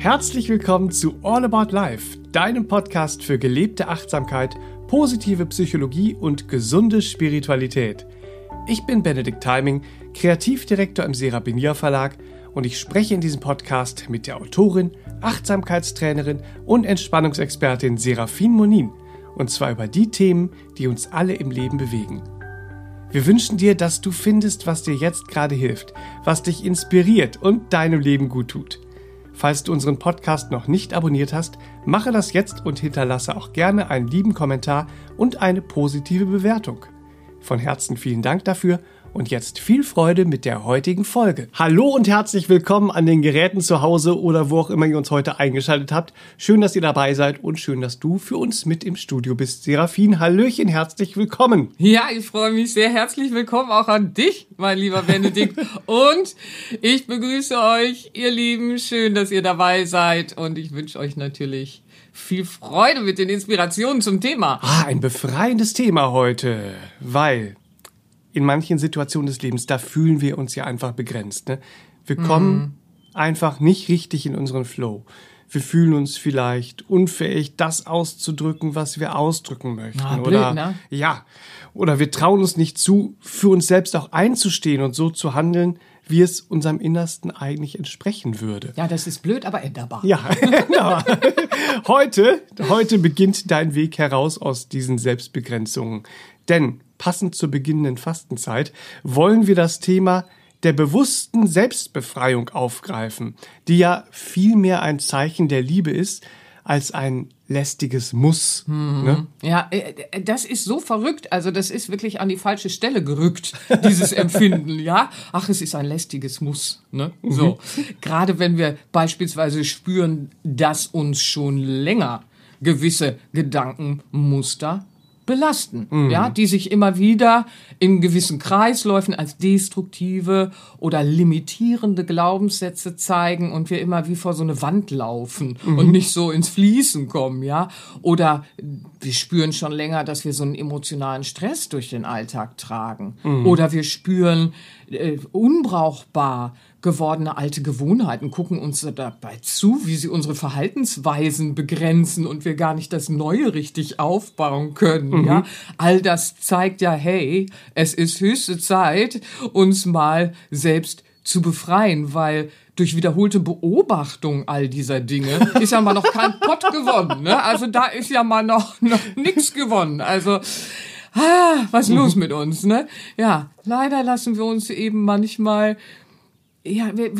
Herzlich willkommen zu All About Life, deinem Podcast für gelebte Achtsamkeit, positive Psychologie und gesunde Spiritualität. Ich bin Benedikt Timing, Kreativdirektor im Serapinier Verlag und ich spreche in diesem Podcast mit der Autorin, Achtsamkeitstrainerin und Entspannungsexpertin Serafin Monin und zwar über die Themen, die uns alle im Leben bewegen. Wir wünschen dir, dass du findest, was dir jetzt gerade hilft, was dich inspiriert und deinem Leben gut tut. Falls du unseren Podcast noch nicht abonniert hast, mache das jetzt und hinterlasse auch gerne einen lieben Kommentar und eine positive Bewertung. Von Herzen vielen Dank dafür und jetzt viel Freude mit der heutigen Folge. Hallo und herzlich willkommen an den Geräten zu Hause oder wo auch immer ihr uns heute eingeschaltet habt. Schön, dass ihr dabei seid und schön, dass du für uns mit im Studio bist. Serafin, Hallöchen, herzlich willkommen. Ja, ich freue mich sehr. Herzlich willkommen auch an dich, mein lieber Benedikt. und ich begrüße euch, ihr Lieben. Schön, dass ihr dabei seid und ich wünsche euch natürlich viel Freude mit den Inspirationen zum Thema. Ah, ein befreiendes Thema heute, weil in manchen Situationen des Lebens, da fühlen wir uns ja einfach begrenzt. Ne? Wir kommen mhm. einfach nicht richtig in unseren Flow. Wir fühlen uns vielleicht unfähig, das auszudrücken, was wir ausdrücken möchten. Ah, blöd, oder ne? ja, oder wir trauen uns nicht zu, für uns selbst auch einzustehen und so zu handeln, wie es unserem Innersten eigentlich entsprechen würde. Ja, das ist blöd, aber änderbar. Ja, genau. heute, heute beginnt dein Weg heraus aus diesen Selbstbegrenzungen. Denn passend zur beginnenden Fastenzeit, wollen wir das Thema der bewussten Selbstbefreiung aufgreifen, die ja vielmehr ein Zeichen der Liebe ist, als ein lästiges Muss. Mhm. Ne? Ja, äh, äh, das ist so verrückt. Also das ist wirklich an die falsche Stelle gerückt, dieses Empfinden. ja, ach, es ist ein lästiges Muss. Ne? So, mhm. gerade wenn wir beispielsweise spüren, dass uns schon länger gewisse Gedankenmuster belasten, mhm. ja, die sich immer wieder in gewissen Kreisläufen als destruktive oder limitierende Glaubenssätze zeigen und wir immer wie vor so eine Wand laufen mhm. und nicht so ins Fließen kommen, ja, oder wir spüren schon länger, dass wir so einen emotionalen Stress durch den Alltag tragen mhm. oder wir spüren äh, unbrauchbar gewordene alte Gewohnheiten, gucken uns dabei zu, wie sie unsere Verhaltensweisen begrenzen und wir gar nicht das Neue richtig aufbauen können. Mhm. Ja, all das zeigt ja, hey, es ist höchste Zeit, uns mal selbst zu befreien, weil durch wiederholte Beobachtung all dieser Dinge ist ja mal noch kein Pott gewonnen. Ne? Also da ist ja mal noch noch nichts gewonnen. Also ah, was ist los mit uns? Ne? Ja, leider lassen wir uns eben manchmal ja, wir,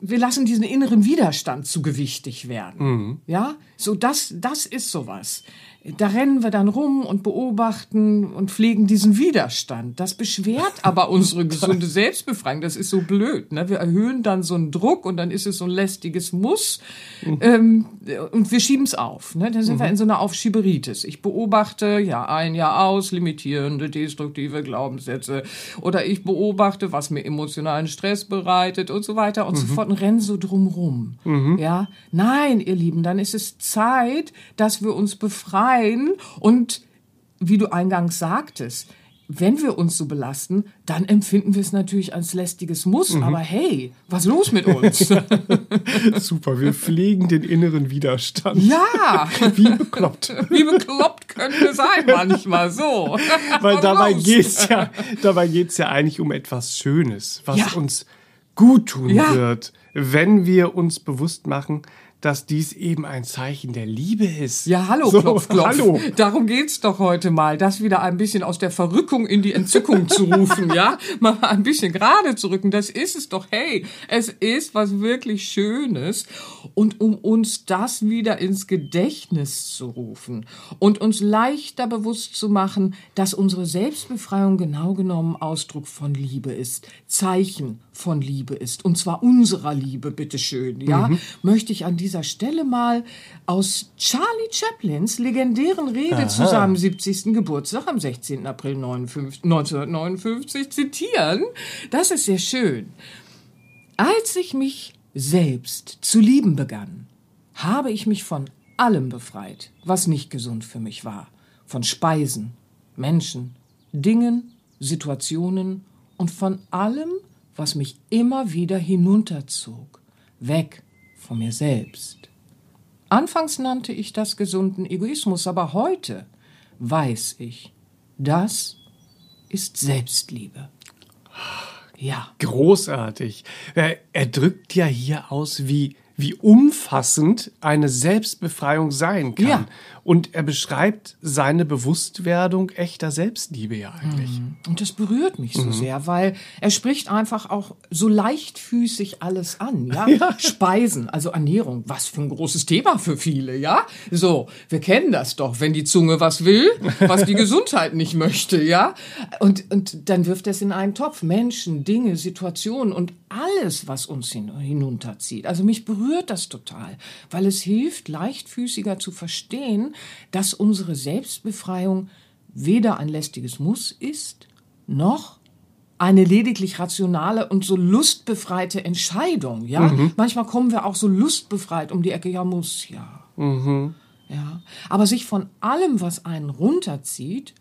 wir lassen diesen inneren Widerstand zu gewichtig werden. Mhm. Ja, so das, das ist sowas da rennen wir dann rum und beobachten und pflegen diesen Widerstand. Das beschwert aber unsere gesunde Selbstbefreiung. Das ist so blöd. Ne? Wir erhöhen dann so einen Druck und dann ist es so ein lästiges Muss mhm. ähm, und wir schieben es auf. Ne? Dann sind mhm. wir in so einer Aufschieberitis. Ich beobachte ja ein Jahr aus limitierende, destruktive Glaubenssätze oder ich beobachte, was mir emotionalen Stress bereitet und so weiter und mhm. so fort und renne so drumrum. Mhm. Ja, nein, ihr Lieben, dann ist es Zeit, dass wir uns befreien sein. Und wie du eingangs sagtest, wenn wir uns so belasten, dann empfinden wir es natürlich als lästiges Muss. Mhm. Aber hey, was ist los mit uns? Super, wir pflegen den inneren Widerstand. Ja. Wie bekloppt. Wie bekloppt können wir sein manchmal, so. Weil dabei geht's ja, dabei geht's ja eigentlich um etwas Schönes, was ja. uns gut tun ja. wird, wenn wir uns bewusst machen, dass dies eben ein Zeichen der Liebe ist. Ja, hallo, so, klopf, klopf. Hallo. Darum geht's doch heute mal, das wieder ein bisschen aus der Verrückung in die Entzückung zu rufen, ja? Mal ein bisschen gerade zu rücken. Das ist es doch. Hey, es ist was wirklich Schönes. Und um uns das wieder ins Gedächtnis zu rufen und uns leichter bewusst zu machen, dass unsere Selbstbefreiung genau genommen Ausdruck von Liebe ist, Zeichen von Liebe ist, und zwar unserer Liebe, bitteschön, ja, mhm. möchte ich an dieser Stelle mal aus Charlie Chaplins legendären Rede Aha. zu seinem 70. Geburtstag am 16. April 1959 zitieren. Das ist sehr schön. Als ich mich selbst zu lieben begann, habe ich mich von allem befreit, was nicht gesund für mich war. Von Speisen, Menschen, Dingen, Situationen und von allem, was mich immer wieder hinunterzog. Weg von mir selbst. Anfangs nannte ich das gesunden Egoismus, aber heute weiß ich, das ist Selbstliebe. Ja. Großartig. Er, er drückt ja hier aus, wie, wie umfassend eine Selbstbefreiung sein kann. Ja. Und er beschreibt seine Bewusstwerdung echter Selbstliebe ja eigentlich. Mhm. Und das berührt mich so mhm. sehr, weil er spricht einfach auch so leichtfüßig alles an, ja? ja? Speisen, also Ernährung, was für ein großes Thema für viele, ja? So, wir kennen das doch, wenn die Zunge was will, was die Gesundheit nicht möchte, ja? Und, und dann wirft er es in einen Topf. Menschen, Dinge, Situationen und alles, was uns hin, hinunterzieht. Also mich berührt das total, weil es hilft, leichtfüßiger zu verstehen, dass unsere Selbstbefreiung weder ein lästiges Muss ist, noch eine lediglich rationale und so lustbefreite Entscheidung. Ja, mhm. manchmal kommen wir auch so lustbefreit um die Ecke. Ja, muss ja. Mhm. Ja, aber sich von allem, was einen runterzieht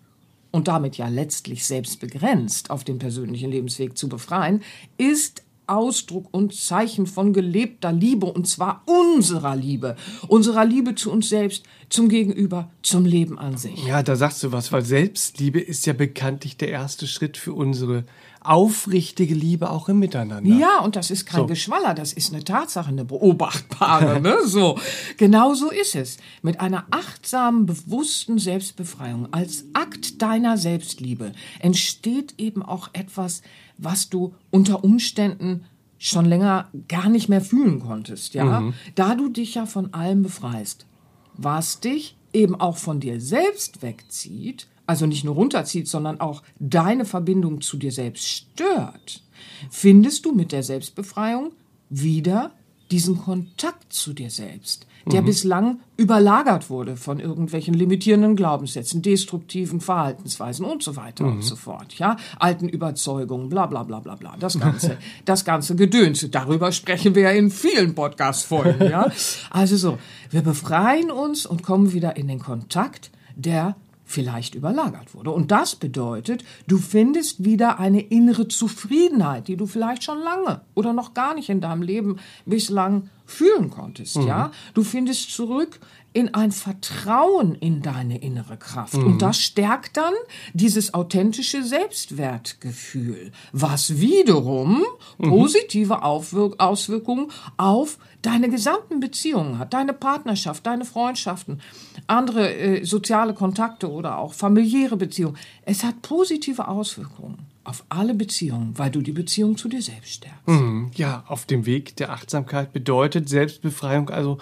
und damit ja letztlich selbst begrenzt auf den persönlichen Lebensweg zu befreien, ist Ausdruck und Zeichen von gelebter Liebe, und zwar unserer Liebe, unserer Liebe zu uns selbst, zum Gegenüber, zum Leben an sich. Ja, da sagst du was, weil Selbstliebe ist ja bekanntlich der erste Schritt für unsere aufrichtige Liebe auch im Miteinander. Ja, und das ist kein so. Geschwaller, das ist eine Tatsache, eine beobachtbare, ne? So. Genau so ist es. Mit einer achtsamen, bewussten Selbstbefreiung als Akt deiner Selbstliebe entsteht eben auch etwas, was du unter Umständen schon länger gar nicht mehr fühlen konntest, ja? Mhm. Da du dich ja von allem befreist. Was dich eben auch von dir selbst wegzieht, also nicht nur runterzieht, sondern auch deine Verbindung zu dir selbst stört, findest du mit der Selbstbefreiung wieder diesen Kontakt zu dir selbst, der mhm. bislang überlagert wurde von irgendwelchen limitierenden Glaubenssätzen, destruktiven Verhaltensweisen und so weiter mhm. und so fort, ja, alten Überzeugungen, bla bla bla bla bla, das ganze, das ganze Gedöns. Darüber sprechen wir ja in vielen Podcast-Folgen, ja. Also so, wir befreien uns und kommen wieder in den Kontakt, der vielleicht überlagert wurde. Und das bedeutet, du findest wieder eine innere Zufriedenheit, die du vielleicht schon lange oder noch gar nicht in deinem Leben bislang fühlen konntest, mhm. ja? Du findest zurück in ein Vertrauen in deine innere Kraft. Mhm. Und das stärkt dann dieses authentische Selbstwertgefühl, was wiederum mhm. positive Aufwirk Auswirkungen auf deine gesamten Beziehungen hat, deine Partnerschaft, deine Freundschaften, andere äh, soziale Kontakte oder auch familiäre Beziehungen. Es hat positive Auswirkungen auf alle Beziehungen, weil du die Beziehung zu dir selbst stärkst. Mhm, ja, auf dem Weg der Achtsamkeit bedeutet Selbstbefreiung also,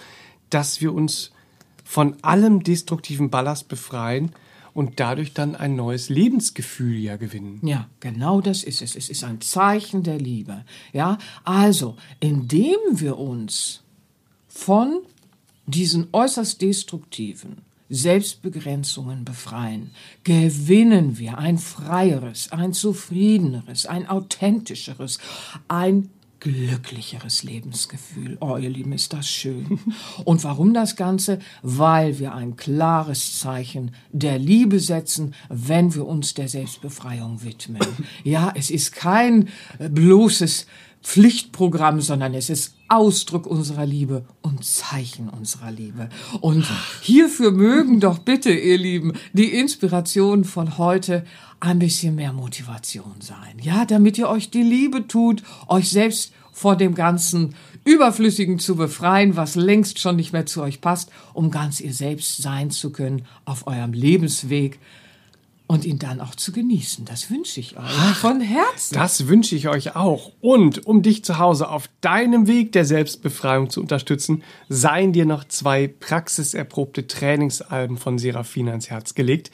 dass wir uns von allem destruktiven Ballast befreien und dadurch dann ein neues Lebensgefühl ja gewinnen. Ja, genau das ist es. Es ist ein Zeichen der Liebe. Ja, also, indem wir uns von diesen äußerst destruktiven Selbstbegrenzungen befreien, gewinnen wir ein freieres, ein zufriedeneres, ein authentischeres, ein glücklicheres Lebensgefühl. Oh, ihr Lieben, ist das schön. Und warum das Ganze? Weil wir ein klares Zeichen der Liebe setzen, wenn wir uns der Selbstbefreiung widmen. Ja, es ist kein bloßes Pflichtprogramm, sondern es ist Ausdruck unserer Liebe und Zeichen unserer Liebe. Und hierfür mögen doch bitte, ihr Lieben, die Inspirationen von heute ein bisschen mehr Motivation sein. Ja, damit ihr euch die Liebe tut, euch selbst vor dem ganzen Überflüssigen zu befreien, was längst schon nicht mehr zu euch passt, um ganz ihr selbst sein zu können auf eurem Lebensweg und ihn dann auch zu genießen. Das wünsche ich euch Ach, von Herzen. Das wünsche ich euch auch. Und um dich zu Hause auf deinem Weg der Selbstbefreiung zu unterstützen, seien dir noch zwei praxiserprobte Trainingsalben von Serafina ins Herz gelegt.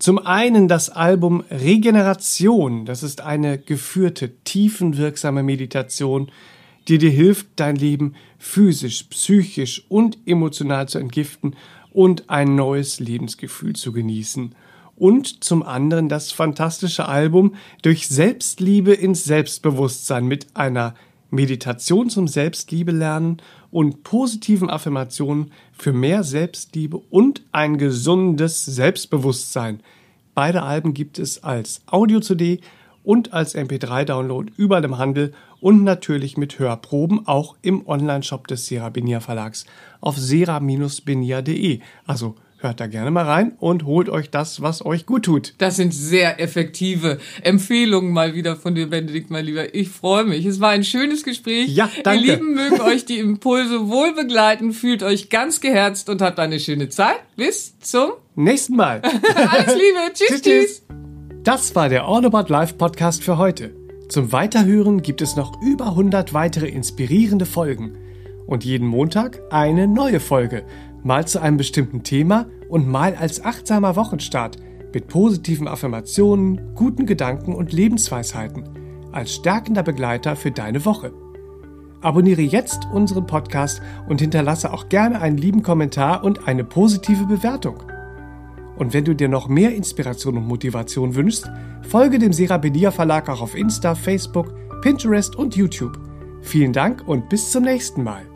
Zum einen das Album Regeneration. Das ist eine geführte, tiefenwirksame Meditation, die dir hilft, dein Leben physisch, psychisch und emotional zu entgiften und ein neues Lebensgefühl zu genießen und zum anderen das fantastische Album Durch Selbstliebe ins Selbstbewusstsein mit einer Meditation zum Selbstliebe lernen und positiven Affirmationen für mehr Selbstliebe und ein gesundes Selbstbewusstsein. Beide Alben gibt es als Audio-CD und als MP3-Download überall im Handel und natürlich mit Hörproben auch im Onlineshop des Serabenia Verlags auf sera-benia.de. Also Hört da gerne mal rein und holt euch das, was euch gut tut. Das sind sehr effektive Empfehlungen mal wieder von dir, Benedikt, mein Lieber. Ich freue mich. Es war ein schönes Gespräch. Ja, danke. Ihr Lieben mögen euch die Impulse wohl begleiten. Fühlt euch ganz geherzt und habt eine schöne Zeit. Bis zum nächsten Mal. Alles Liebe. tschüss, tschüss, tschüss. Das war der All About Life Podcast für heute. Zum Weiterhören gibt es noch über 100 weitere inspirierende Folgen. Und jeden Montag eine neue Folge mal zu einem bestimmten Thema und mal als achtsamer Wochenstart mit positiven Affirmationen, guten Gedanken und Lebensweisheiten als stärkender Begleiter für deine Woche. Abonniere jetzt unseren Podcast und hinterlasse auch gerne einen lieben Kommentar und eine positive Bewertung. Und wenn du dir noch mehr Inspiration und Motivation wünschst, folge dem Serabedia Verlag auch auf Insta, Facebook, Pinterest und YouTube. Vielen Dank und bis zum nächsten Mal.